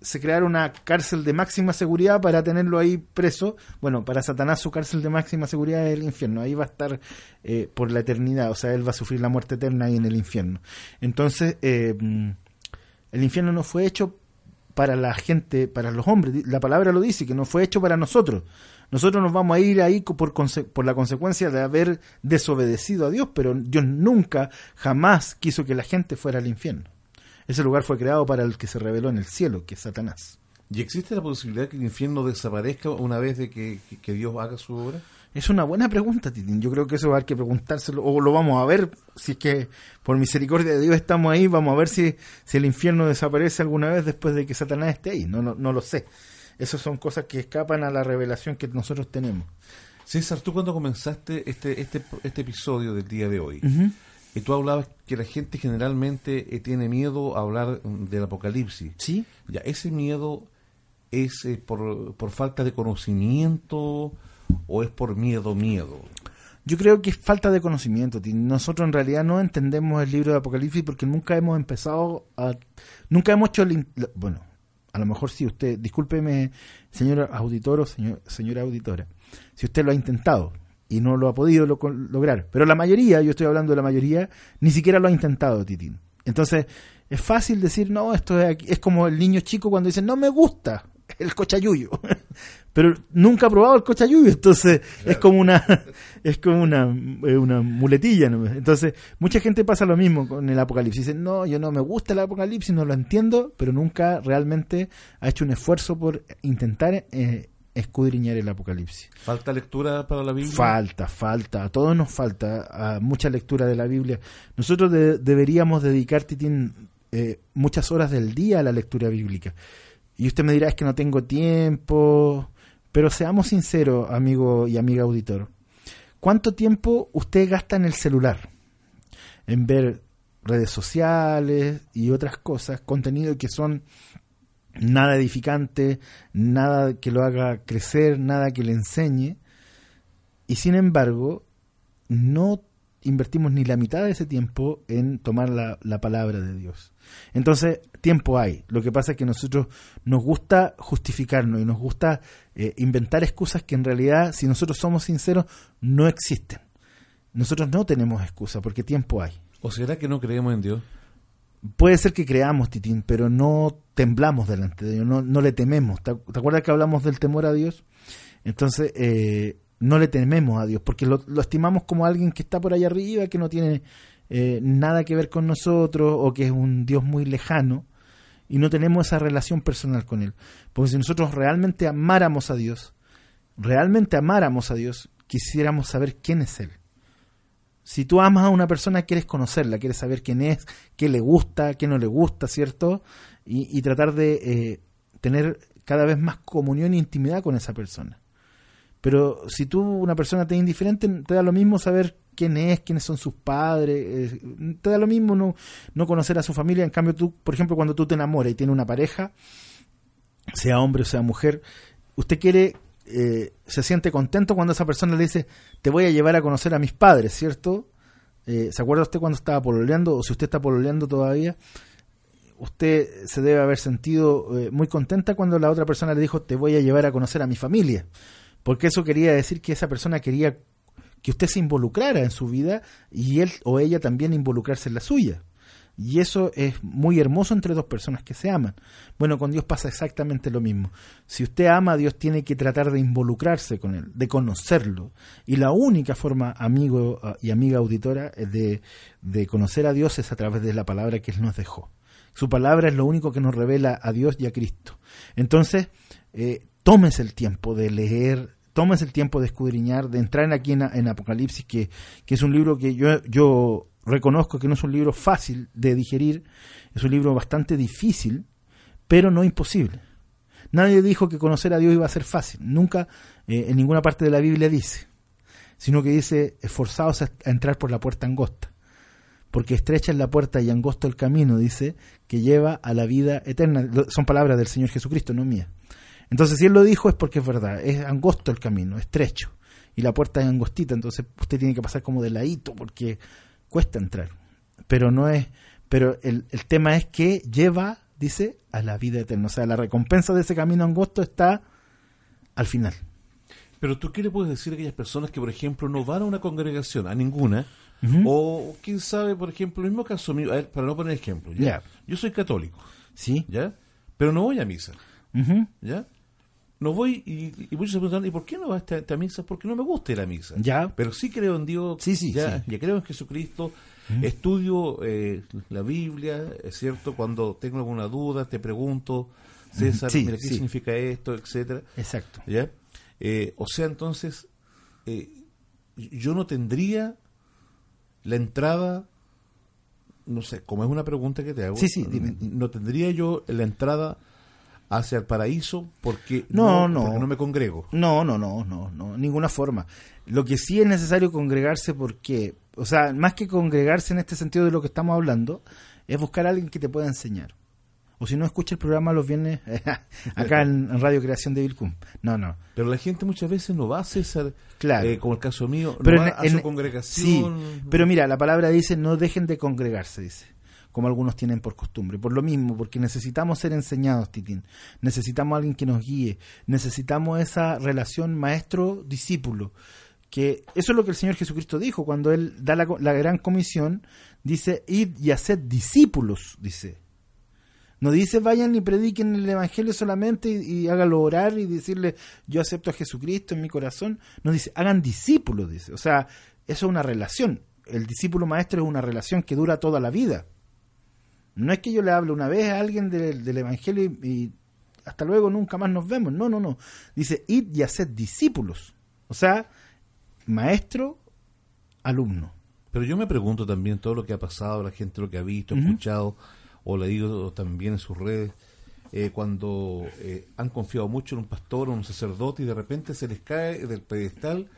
se creara una cárcel de máxima seguridad para tenerlo ahí preso. Bueno, para Satanás su cárcel de máxima seguridad es el infierno. Ahí va a estar eh, por la eternidad. O sea, él va a sufrir la muerte eterna ahí en el infierno. Entonces, eh, el infierno no fue hecho para la gente, para los hombres. La palabra lo dice, que no fue hecho para nosotros. Nosotros nos vamos a ir ahí por, por la consecuencia de haber desobedecido a Dios, pero Dios nunca, jamás quiso que la gente fuera al infierno. Ese lugar fue creado para el que se reveló en el cielo, que es Satanás. ¿Y existe la posibilidad que el infierno desaparezca una vez de que, Dios haga su obra? Es una buena pregunta, Titín. Yo creo que eso va a haber que preguntárselo, o lo vamos a ver, si es que por misericordia de Dios estamos ahí, vamos a ver si, si el infierno desaparece alguna vez después de que Satanás esté ahí. No, no, lo sé. Esas son cosas que escapan a la revelación que nosotros tenemos. César, tú cuando comenzaste este, este, este episodio del día de hoy, y tú hablabas que la gente generalmente eh, tiene miedo a hablar mm, del apocalipsis. Sí. Ya, ese miedo es eh, por, por falta de conocimiento o es por miedo, miedo. Yo creo que es falta de conocimiento. Nosotros en realidad no entendemos el libro de Apocalipsis porque nunca hemos empezado a... Nunca hemos hecho el... Bueno, a lo mejor sí, usted, discúlpeme, señor auditor o señor, señora auditora, si usted lo ha intentado, y no lo ha podido lograr. Pero la mayoría, yo estoy hablando de la mayoría, ni siquiera lo ha intentado, Titín. Entonces, es fácil decir, no, esto es, es como el niño chico cuando dice, no me gusta el cochayuyo. Pero nunca ha probado el cochayuyo, entonces es como una es como una, una muletilla. Entonces, mucha gente pasa lo mismo con el apocalipsis. Dicen, no, yo no me gusta el apocalipsis, no lo entiendo, pero nunca realmente ha hecho un esfuerzo por intentar eh, escudriñar el Apocalipsis. ¿Falta lectura para la Biblia? Falta, falta, a todos nos falta a mucha lectura de la Biblia. Nosotros deberíamos dedicar, Titín, eh, muchas horas del día a la lectura bíblica. Y usted me dirá, es que no tengo tiempo, pero seamos sinceros, amigo y amiga auditor. ¿Cuánto tiempo usted gasta en el celular? En ver redes sociales y otras cosas, contenido que son nada edificante, nada que lo haga crecer, nada que le enseñe. Y sin embargo, no invertimos ni la mitad de ese tiempo en tomar la, palabra de Dios. Entonces, tiempo hay. Lo que pasa es que nosotros nos gusta justificarnos y nos gusta eh, inventar excusas que en realidad, si nosotros somos sinceros, no existen. Nosotros no tenemos excusa porque tiempo hay. ¿O será que no creemos en Dios? Puede ser que creamos, Titín, pero no temblamos delante de Dios, no, le tememos. ¿Te, te acuerdas que hablamos del temor a Dios? Entonces, eh, no le tememos a Dios, porque lo, lo estimamos como alguien que está por allá arriba, que no tiene eh, nada que ver con nosotros, o que es un Dios muy lejano, y no tenemos esa relación personal con Él. Porque si nosotros realmente amáramos a Dios, realmente amáramos a Dios, quisiéramos saber quién es Él. Si tú amas a una persona, quieres conocerla, quieres saber quién es, qué le gusta, qué no le gusta, ¿cierto? Y, tratar de eh, tener cada vez más comunión e intimidad con esa persona. Pero si tú, una persona te es indiferente, te da lo mismo saber quién es, quiénes son sus padres, eh, te da lo mismo no, no conocer a su familia. En cambio, tú, por ejemplo, cuando tú te enamoras y tienes una pareja, sea hombre o sea mujer, usted quiere, eh, se siente contento cuando esa persona le dice, te voy a llevar a conocer a mis padres, ¿cierto? Eh, ¿Se acuerda usted cuando estaba pololeando o si usted está pololeando todavía? Usted se debe haber sentido eh, muy contenta cuando la otra persona le dijo, te voy a llevar a conocer a mi familia. Porque eso quería decir que esa persona quería que usted se involucrara en su vida y él o ella también involucrarse en la suya. Y eso es muy hermoso entre dos personas que se aman. Bueno, con Dios pasa exactamente lo mismo. Si usted ama a Dios, tiene que tratar de involucrarse con Él, de conocerlo. Y la única forma, amigo uh, y amiga auditora, de, de conocer a Dios es a través de la palabra que Él nos dejó. Su palabra es lo único que nos revela a Dios y a Cristo. Entonces, eh, tómese el tiempo de leer, tómese el tiempo de escudriñar, de entrar aquí en, en Apocalipsis, que, que, es un libro que yo, yo reconozco que no es un libro fácil de digerir, es un libro bastante difícil, pero no imposible. Nadie dijo que conocer a Dios iba a ser fácil, nunca eh, en ninguna parte de la Biblia dice, sino que dice esforzados a, entrar por la puerta angosta, porque estrecha es la puerta y angosto el camino, dice, que lleva a la vida eterna. Son palabras del Señor Jesucristo, no mías. Entonces, si Él lo dijo es porque es verdad, es angosto el camino, estrecho, y la puerta es angostita, entonces usted tiene que pasar como de ladito, porque cuesta entrar. Pero no es, pero el, el tema es que lleva, dice, a la vida eterna. O sea, la recompensa de ese camino angosto está al final. Pero tú qué le puedes decir a aquellas personas que, por ejemplo, no van a una congregación, a ninguna, uh -huh. o quién sabe, por ejemplo, el mismo caso mío, a ver, para no poner ejemplo, ¿ya? Yeah. Yo soy católico, ¿sí? ¿Ya? Pero no voy a misa, uh -huh. ¿ya? No voy y, y muchos se preguntan, ¿y por qué no vas a esta, esta, misa? Porque no me gusta la misa. Ya. Pero sí creo en Dios, sí, sí, ya, sí. ya creo en Jesucristo, -huh. estudio eh, la Biblia, es cierto, cuando tengo alguna duda te pregunto, César, sí, mira, ¿qué sí. significa esto? etcétera Exacto. ¿Ya? Eh, o sea, entonces, eh, yo no tendría la entrada, no sé, como es una pregunta que te hago, sí, sí, dime. no tendría yo la entrada hacia el paraíso porque no, no, no, porque no me congrego. No, no, no, no, no, ninguna forma. Lo que sí es necesario congregarse porque, o sea, más que congregarse en este sentido de lo que estamos hablando, es buscar a alguien que te pueda enseñar. O si no, escucha el programa los viernes acá en, Radio Creación de Vilcum. No, no. Pero la gente muchas veces no va a César, claro. Eh, como el caso mío, no pero va en, a en, su congregación. Sí, pero mira, la palabra dice no dejen de congregarse, dice como algunos tienen por costumbre. Por lo mismo, porque necesitamos ser enseñados, Titín. Necesitamos a alguien que nos guíe. Necesitamos esa relación maestro-discípulo. Que eso es lo que el Señor Jesucristo dijo cuando Él da la, gran comisión. Dice, id y haced discípulos, dice. No dice vayan y prediquen el Evangelio solamente y, y, hágalo orar y decirle yo acepto a Jesucristo en mi corazón. No dice, hagan discípulos, dice. O sea, eso es una relación. El discípulo maestro es una relación que dura toda la vida. No es que yo le hable una vez a alguien del, del Evangelio y, y, hasta luego nunca más nos vemos. No, no, no. Dice, id y haced discípulos. O sea, maestro, alumno. Pero yo me pregunto también todo lo que ha pasado, la gente lo que ha visto, uh -huh. escuchado, o leído también en sus redes, eh, cuando eh, han confiado mucho en un pastor o un sacerdote y de repente se les cae del pedestal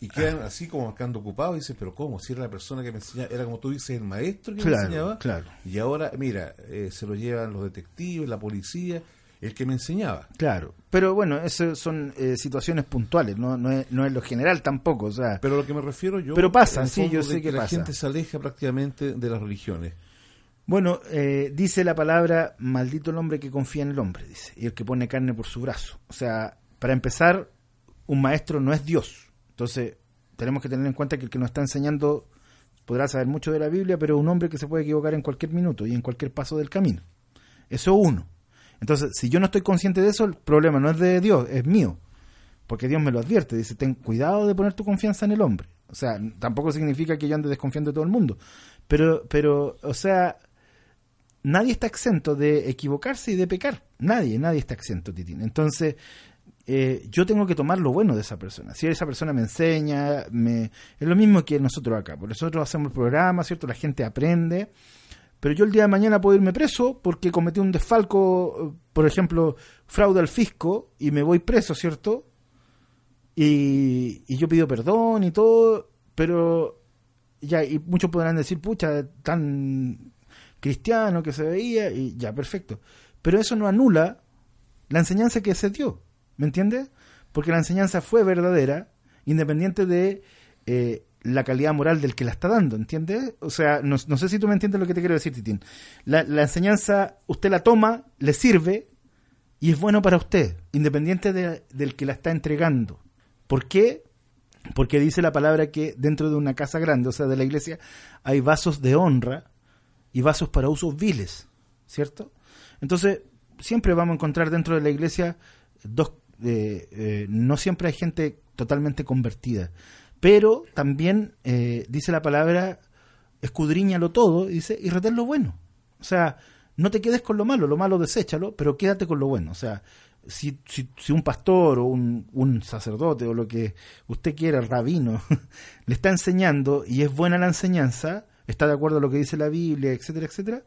y quedan así como marcando ocupados y dicen, pero ¿cómo? Si era la persona que me enseñaba, era como tú dices, el maestro que claro, me enseñaba. Claro. Y ahora, mira, eh, se lo llevan los detectives, la policía, el que me enseñaba. Claro, pero bueno, eso son eh, situaciones puntuales, no, no, es, no es lo general tampoco, o sea. Pero lo que me refiero yo. Pero pasa, sí, yo sé que, que la pasa. gente se aleja prácticamente de las religiones. Bueno, eh, dice la palabra, maldito el hombre que confía en el hombre, dice, y el que pone carne por su brazo. O sea, para empezar, un maestro no es Dios. Entonces, tenemos que tener en cuenta que el que nos está enseñando podrá saber mucho de la Biblia, pero un hombre que se puede equivocar en cualquier minuto y en cualquier paso del camino. Eso uno. Entonces, si yo no estoy consciente de eso, el problema no es de Dios, es mío. Porque Dios me lo advierte, dice, ten cuidado de poner tu confianza en el hombre. O sea, tampoco significa que yo ande desconfiando de todo el mundo. Pero, pero, o sea, nadie está exento de equivocarse y de pecar. Nadie, nadie está exento, Titín. Entonces, eh, yo tengo que tomar lo bueno de esa persona. Si esa persona me enseña, me... es lo mismo que nosotros acá. Por nosotros hacemos el programa, ¿cierto? La gente aprende. Pero yo el día de mañana puedo irme preso porque cometí un desfalco, por ejemplo, fraude al fisco y me voy preso, ¿cierto? Y, y yo pido perdón y todo, pero ya, y muchos podrán decir, pucha, tan cristiano que se veía, y ya, perfecto. Pero eso no anula la enseñanza que se dio. ¿Me entiendes? Porque la enseñanza fue verdadera, independiente de eh, la calidad moral del que la está dando, ¿entiendes? O sea, no, sé si tú me entiendes lo que te quiero decir, Titín. La, enseñanza, usted la toma, le sirve y es bueno para usted, independiente del que la está entregando. ¿Por qué? Porque dice la palabra que dentro de una casa grande, o sea, de la iglesia, hay vasos de honra y vasos para usos viles, ¿cierto? Entonces, siempre vamos a encontrar dentro de la iglesia dos eh, no siempre hay gente totalmente convertida, pero también eh, dice la palabra, escudriñalo todo, dice, y retén lo bueno. O sea, no te quedes con lo malo, lo malo deséchalo, pero quédate con lo bueno. O sea, si, si, si un pastor o un, un, sacerdote o lo que usted quiera, rabino, le está enseñando y es buena la enseñanza, está de acuerdo a lo que dice la Biblia, etcétera, etcétera,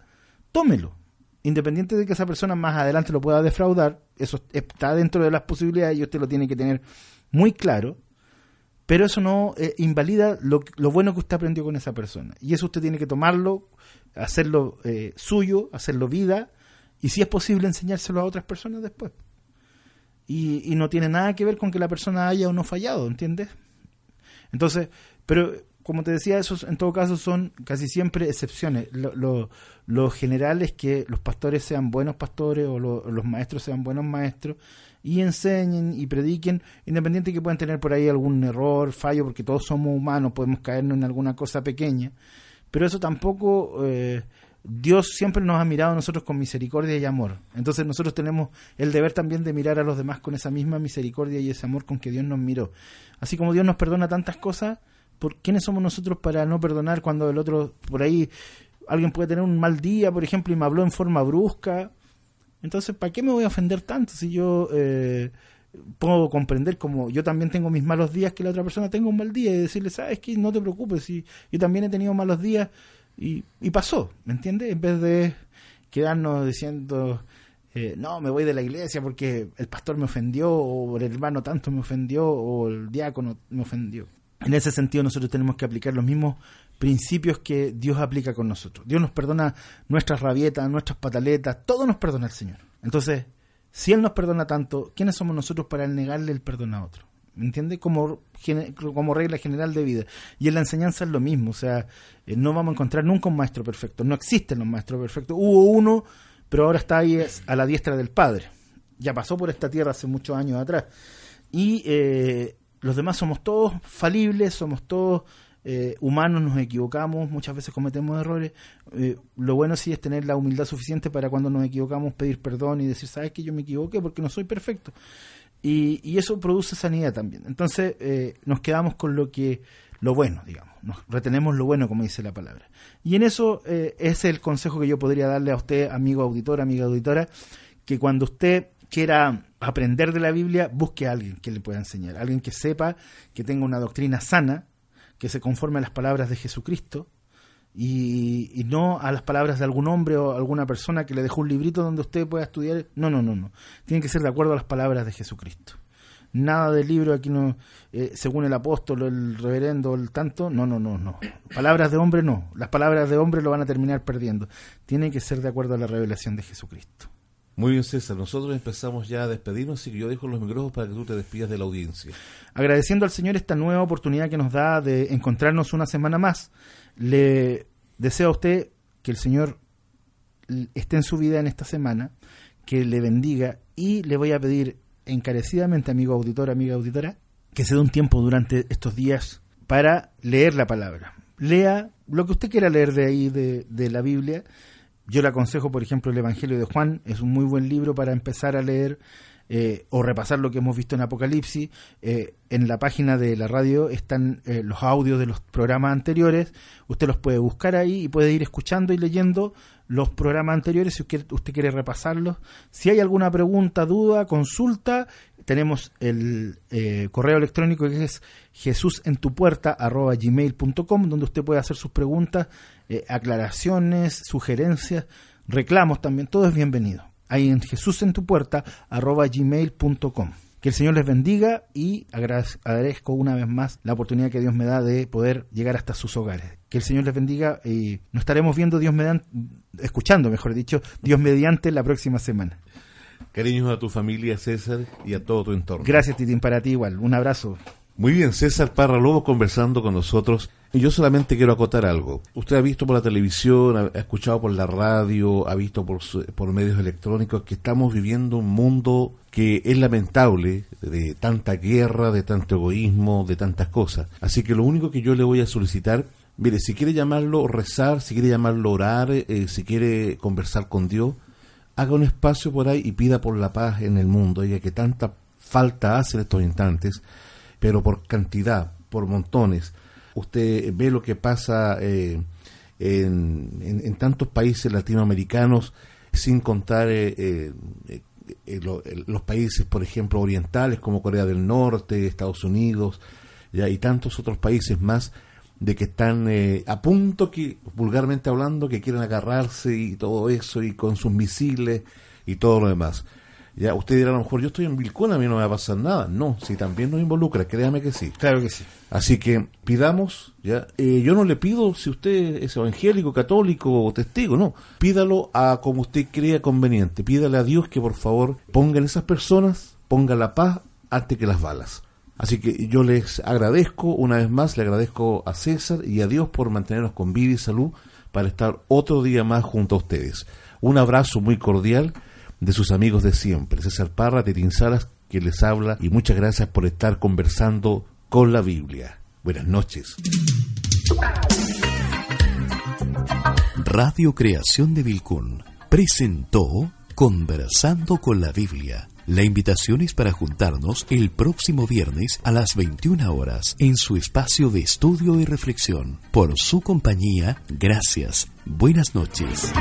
tómelo independiente de que esa persona más adelante lo pueda defraudar, eso está dentro de las posibilidades y usted lo tiene que tener muy claro, pero eso no eh, invalida lo, bueno que usted aprendió con esa persona. Y eso usted tiene que tomarlo, hacerlo eh, suyo, hacerlo vida, y si es posible enseñárselo a otras personas después. Y, y no tiene nada que ver con que la persona haya o no fallado, ¿entiendes? Entonces, pero como te decía, esos en todo caso son casi siempre excepciones. Lo, lo, general es que los pastores sean buenos pastores o los maestros sean buenos maestros y enseñen y prediquen, independiente que puedan tener por ahí algún error, fallo, porque todos somos humanos, podemos caernos en alguna cosa pequeña. Pero eso tampoco... Eh, Dios siempre nos ha mirado a nosotros con misericordia y amor. Entonces nosotros tenemos el deber también de mirar a los demás con esa misma misericordia y ese amor con que Dios nos miró. Así como Dios nos perdona tantas cosas, ¿por quiénes somos nosotros para no perdonar cuando el otro, por ahí, alguien puede tener un mal día, por ejemplo, y me habló en forma brusca? Entonces, ¿para qué me voy a ofender tanto si yo eh, puedo comprender como yo también tengo mis malos días que la otra persona tenga un mal día y decirle, sabes que no te preocupes, si yo también he tenido malos días y, pasó, ¿me entiendes? En vez de quedarnos diciendo, eh, no, me voy de la iglesia porque el pastor me ofendió, o el hermano tanto me ofendió, o el diácono me ofendió. En ese sentido nosotros tenemos que aplicar los mismos principios que Dios aplica con nosotros. Dios nos perdona nuestras rabietas, nuestras pataletas, todo nos perdona el Señor. Entonces, si Él nos perdona tanto, ¿quiénes somos nosotros para negarle el perdón a otro? ¿Me entiende? Como, como regla general de vida. Y en la enseñanza es lo mismo. O sea, eh, no vamos a encontrar nunca un maestro perfecto. No existen los maestros perfectos. Hubo uno, pero ahora está ahí a la diestra del Padre. Ya pasó por esta tierra hace muchos años atrás. Y eh, los demás somos todos falibles, somos todos eh, humanos, nos equivocamos, muchas veces cometemos errores. Eh, lo bueno sí es tener la humildad suficiente para cuando nos equivocamos pedir perdón y decir, sabes que yo me equivoqué porque no soy perfecto. Y, eso produce sanidad también. Entonces eh, nos quedamos con lo que lo bueno, digamos, nos retenemos lo bueno, como dice la palabra. Y en eso es el consejo que yo podría darle a usted, amigo auditor, amiga auditora, que cuando usted quiera aprender de la Biblia, busque a alguien que le pueda enseñar, alguien que sepa, que tenga una doctrina sana, que se conforme a las palabras de Jesucristo y, no a las palabras de algún hombre o alguna persona que le dejó un librito donde usted pueda estudiar. No, no, no, no. Tiene que ser de acuerdo a las palabras de Jesucristo. Nada del libro aquí no, eh, según el apóstol, el reverendo, el tanto, no, no, no, no. Palabras de hombre no. Las palabras de hombre lo van a terminar perdiendo. Tiene que ser de acuerdo a la revelación de Jesucristo. Muy bien, César. Nosotros empezamos ya a despedirnos, así que yo dejo los micrófonos para que tú te despidas de la audiencia. Agradeciendo al Señor esta nueva oportunidad que nos da de encontrarnos una semana más, le deseo a usted que el Señor esté en su vida en esta semana, que le bendiga y le voy a pedir encarecidamente, amigo auditor, amiga auditora, que se dé un tiempo durante estos días para leer la palabra, lea lo que usted quiera leer de ahí, de, de la Biblia. Yo le aconsejo, por ejemplo, el Evangelio de Juan, es un muy buen libro para empezar a leer eh, o repasar lo que hemos visto en Apocalipsis. Eh, en la página de la radio están eh, los audios de los programas anteriores. Usted los puede buscar ahí y puede ir escuchando y leyendo los programas anteriores si usted, quiere repasarlos. Si hay alguna pregunta, duda, consulta, tenemos el correo electrónico que es jesusentupuerta.gmail.com donde usted puede hacer sus preguntas, aclaraciones, sugerencias, reclamos también. Todo es bienvenido ahí en Jesús en tu puerta arroba gmail.com. Que el Señor les bendiga y agradezco una vez más la oportunidad que Dios me da de poder llegar hasta sus hogares. Que el Señor les bendiga y nos estaremos viendo Dios mediante, escuchando, mejor dicho, Dios mediante la próxima semana. Cariños a tu familia, César, y a todo tu entorno. Gracias, Titín, para ti igual. Un abrazo. Muy bien, César Parra Lobo conversando con nosotros. Y yo solamente quiero acotar algo. Usted ha visto por la televisión, ha escuchado por la radio, ha visto por, por medios electrónicos que estamos viviendo un mundo que es lamentable de tanta guerra, de tanto egoísmo, de tantas cosas. Así que lo único que yo le voy a solicitar, mire, si quiere llamarlo rezar, si quiere llamarlo orar, eh, si quiere conversar con Dios, haga un espacio por ahí y pida por la paz en el mundo, ya que tanta falta hace en estos instantes pero por cantidad, por montones. Usted ve lo que pasa eh, en, tantos países latinoamericanos, sin contar eh, eh, los países, por ejemplo, orientales como Corea del Norte, Estados Unidos, ya, y tantos otros países más de que están a punto que, vulgarmente hablando, que quieren agarrarse y todo eso, y con sus misiles y todo lo demás. Ya, usted dirá a lo mejor, yo estoy en Vilcón, a mí no me va a pasar nada. No, si también nos involucra, créame que sí. Claro que sí. Así que pidamos, ya, eh, yo no le pido si usted es evangélico, católico o testigo, no. Pídalo a como usted crea conveniente. Pídale a Dios que por favor ponga en esas personas, ponga la paz antes que las balas. Así que yo les agradezco, una vez más, le agradezco a César y a Dios por mantenernos con vida y salud para estar otro día más junto a ustedes. Un abrazo muy cordial de sus amigos de siempre, César Parra de Tinsalas, que les habla, y muchas gracias por estar conversando con la Biblia. Buenas noches. Radio Creación de Vilcún presentó Conversando con la Biblia. La invitación es para juntarnos el próximo viernes a las 21 horas en su espacio de estudio y reflexión. Por su compañía, gracias. Buenas noches.